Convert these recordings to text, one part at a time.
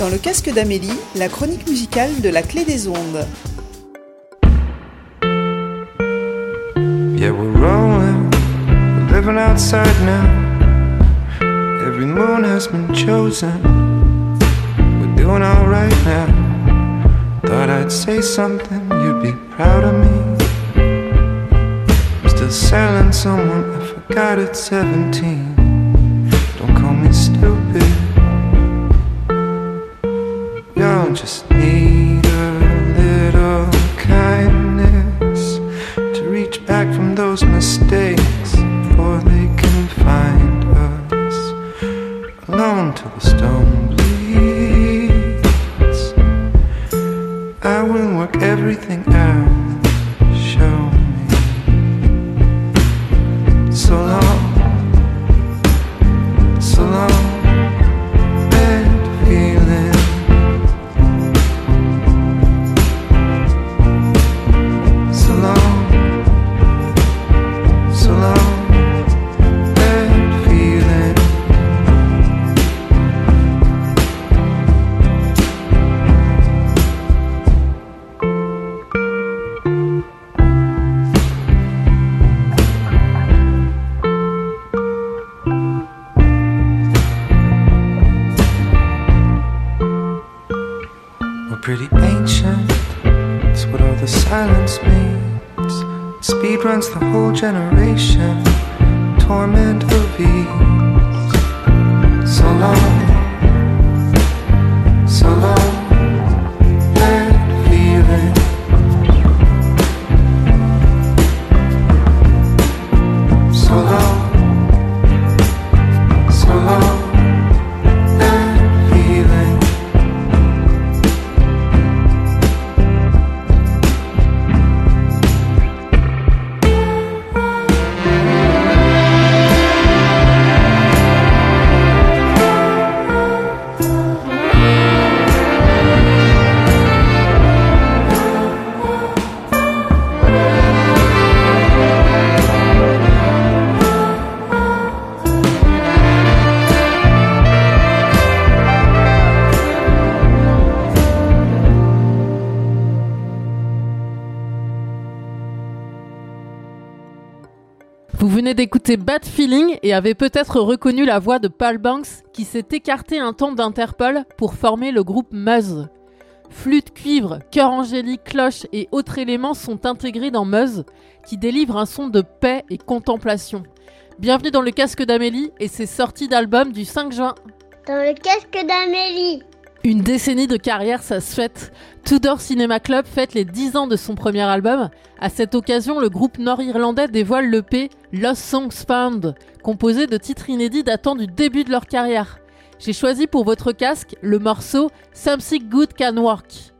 Dans le casque d'Amélie, la chronique musicale de la clé des ondes. Yeah, we're rolling, we're living outside now. Every moon has been chosen. We're doing alright now. Thought I'd say something, you'd be proud of me. I'm still selling someone I forgot at 17. Just need a little kindness to reach back from those mistakes pretty ancient. That's what all the silence means. Speed runs the whole generation. Torment of ease. So long. D'écouter Bad Feeling et avez peut-être reconnu la voix de Paul Banks qui s'est écarté un temps d'Interpol pour former le groupe Muzz. Flûte, cuivre, chœur angélique, cloche et autres éléments sont intégrés dans Muzz qui délivre un son de paix et contemplation. Bienvenue dans le casque d'Amélie et c'est sorti d'album du 5 juin. Dans le casque d'Amélie. Une décennie de carrière, ça se fête. Tudor Cinema Club fête les 10 ans de son premier album. À cette occasion, le groupe nord-irlandais dévoile l'EP Lost Songs Found, composé de titres inédits datant du début de leur carrière. J'ai choisi pour votre casque le morceau Something Good Can Work.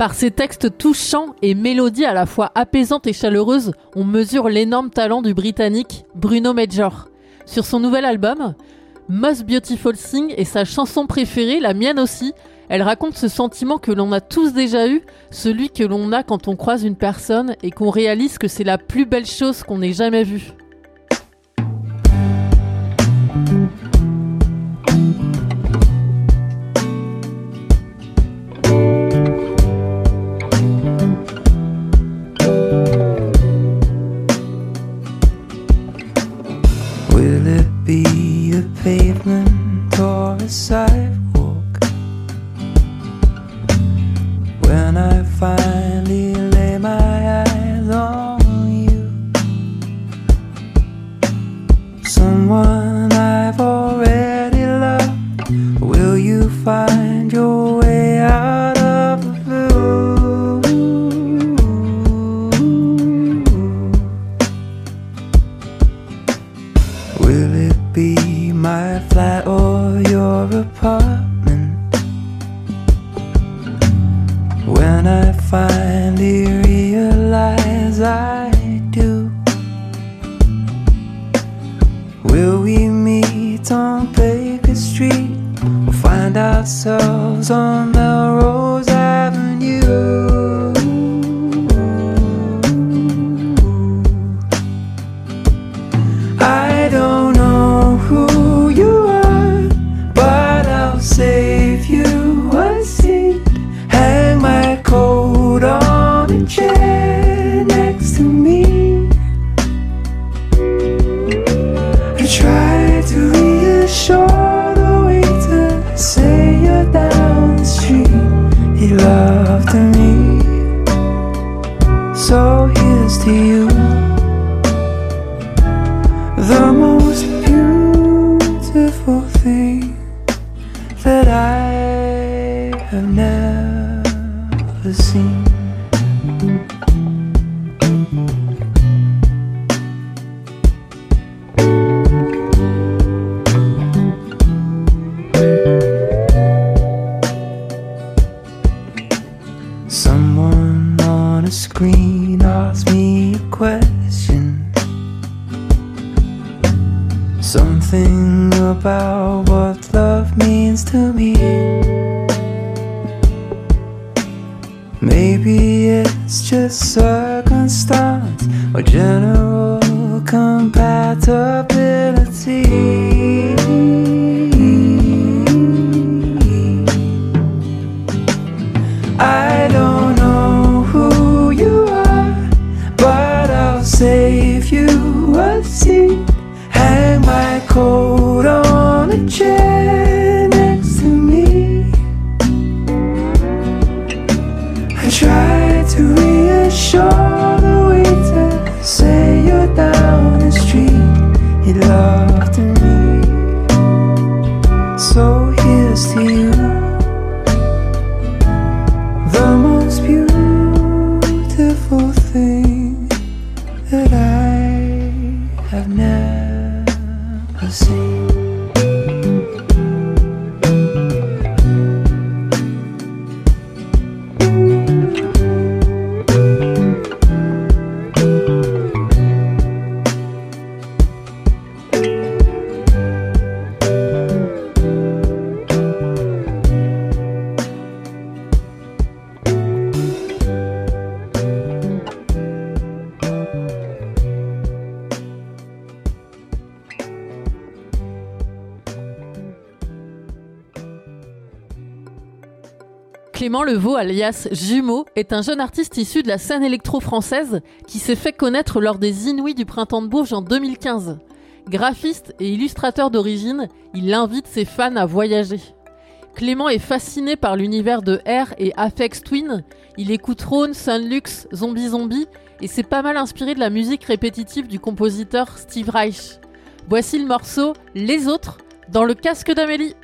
Par ses textes touchants et mélodies à la fois apaisantes et chaleureuses, on mesure l'énorme talent du Britannique Bruno Major. Sur son nouvel album, Most Beautiful Thing est sa chanson préférée, la mienne aussi. Elle raconte ce sentiment que l'on a tous déjà eu, celui que l'on a quand on croise une personne et qu'on réalise que c'est la plus belle chose qu'on ait jamais vue. Something about what love means to me. Maybe it's just circumstance or general compatibility. Levaux, alias Jumeau, est un jeune artiste issu de la scène électro-française qui s'est fait connaître lors des Inouïs du Printemps de Bourges en 2015. Graphiste et illustrateur d'origine, il invite ses fans à voyager. Clément est fasciné par l'univers de R et Aphex Twin. Il écoute Rhône, Sunlux, Zombie Zombie et s'est pas mal inspiré de la musique répétitive du compositeur Steve Reich. Voici le morceau Les autres dans le casque d'Amélie.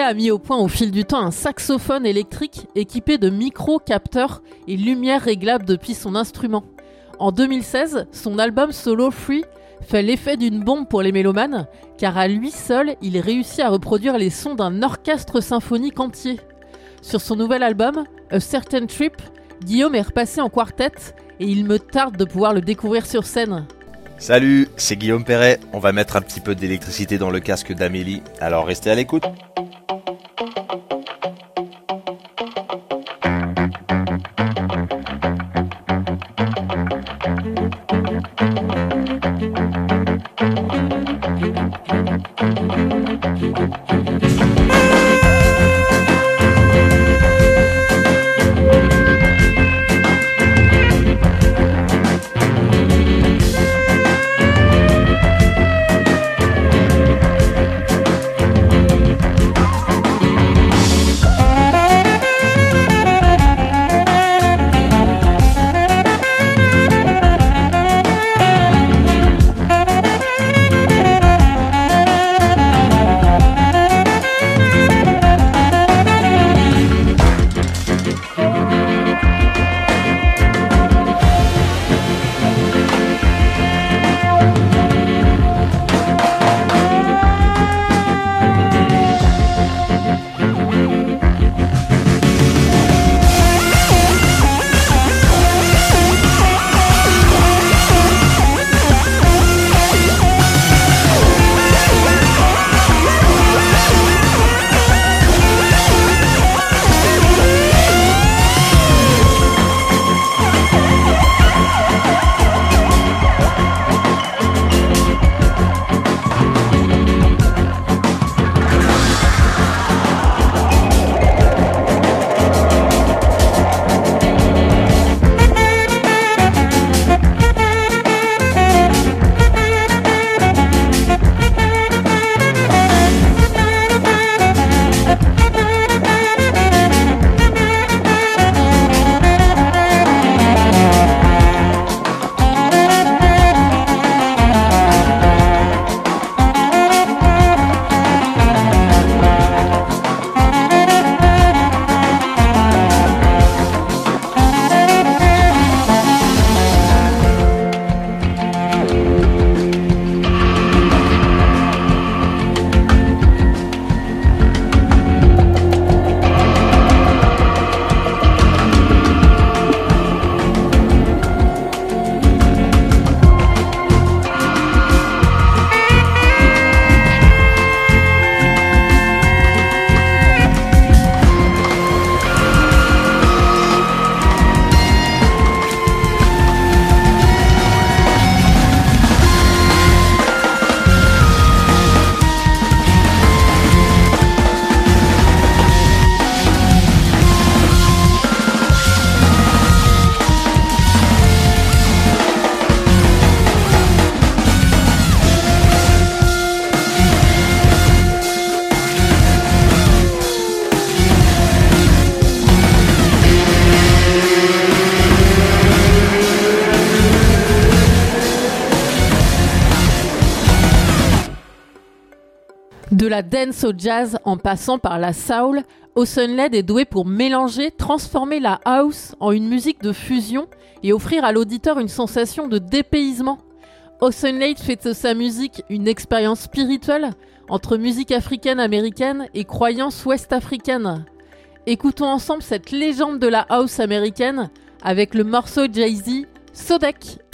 A mis au point au fil du temps un saxophone électrique équipé de micro-capteurs et lumières réglables depuis son instrument. En 2016, son album solo Free fait l'effet d'une bombe pour les mélomanes, car à lui seul, il réussit à reproduire les sons d'un orchestre symphonique entier. Sur son nouvel album, A Certain Trip, Guillaume est repassé en quartet et il me tarde de pouvoir le découvrir sur scène. Salut, c'est Guillaume Perret. On va mettre un petit peu d'électricité dans le casque d'Amélie, alors restez à l'écoute. La dance au jazz en passant par la soul, Led est doué pour mélanger, transformer la house en une musique de fusion et offrir à l'auditeur une sensation de dépaysement. Led fait de sa musique une expérience spirituelle entre musique africaine-américaine et croyance ouest-africaine. Écoutons ensemble cette légende de la house américaine avec le morceau Jay-Z Sodek.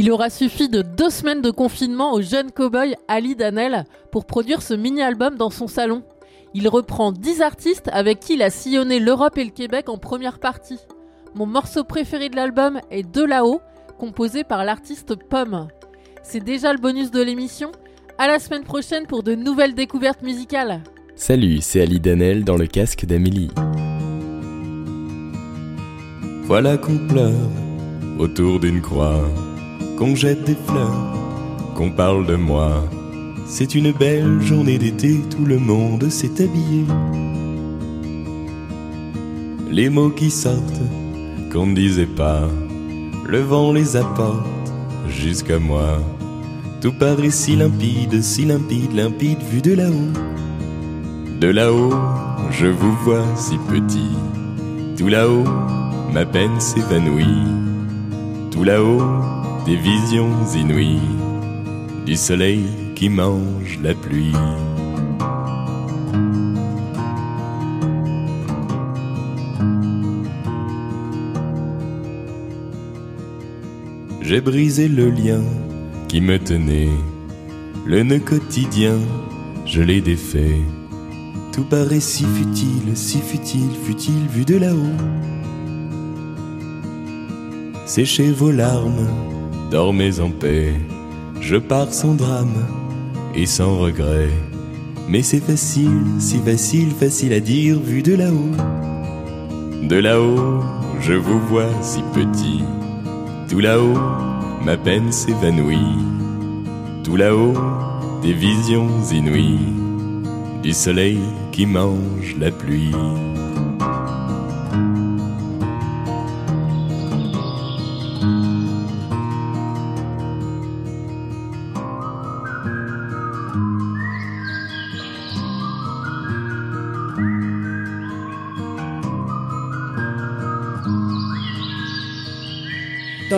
Il aura suffi de deux semaines de confinement au jeune cow-boy Ali Danel pour produire ce mini-album dans son salon. Il reprend 10 artistes avec qui il a sillonné l'Europe et le Québec en première partie. Mon morceau préféré de l'album est De là-haut, composé par l'artiste Pomme. C'est déjà le bonus de l'émission. À la semaine prochaine pour de nouvelles découvertes musicales. Salut, c'est Ali Danel dans le casque d'Amélie. Voilà qu'on pleure autour d'une croix, qu'on jette des fleurs, qu'on parle de moi. C'est une belle journée d'été, tout le monde s'est habillé. Les mots qui sortent, qu'on ne disait pas, le vent les apporte jusqu'à moi. Tout paraît si limpide, si limpide, limpide vu de là-haut. De là-haut, je vous vois si petit. Tout là-haut, ma peine s'évanouit. Tout là-haut, des visions inouïes. Du soleil qui mange la pluie. J'ai brisé le lien qui me tenait, le nœud quotidien, je l'ai défait. Tout paraît si futile, si futile, futile vu de là-haut. Séchez vos larmes, dormez en paix. Je pars sans drame et sans regret. Mais c'est facile, si facile, facile à dire vu de là-haut. De là-haut, je vous vois si petit. Tout là-haut, ma peine s'évanouit. Tout là-haut, des visions inouïes. Du soleil qui mange la pluie.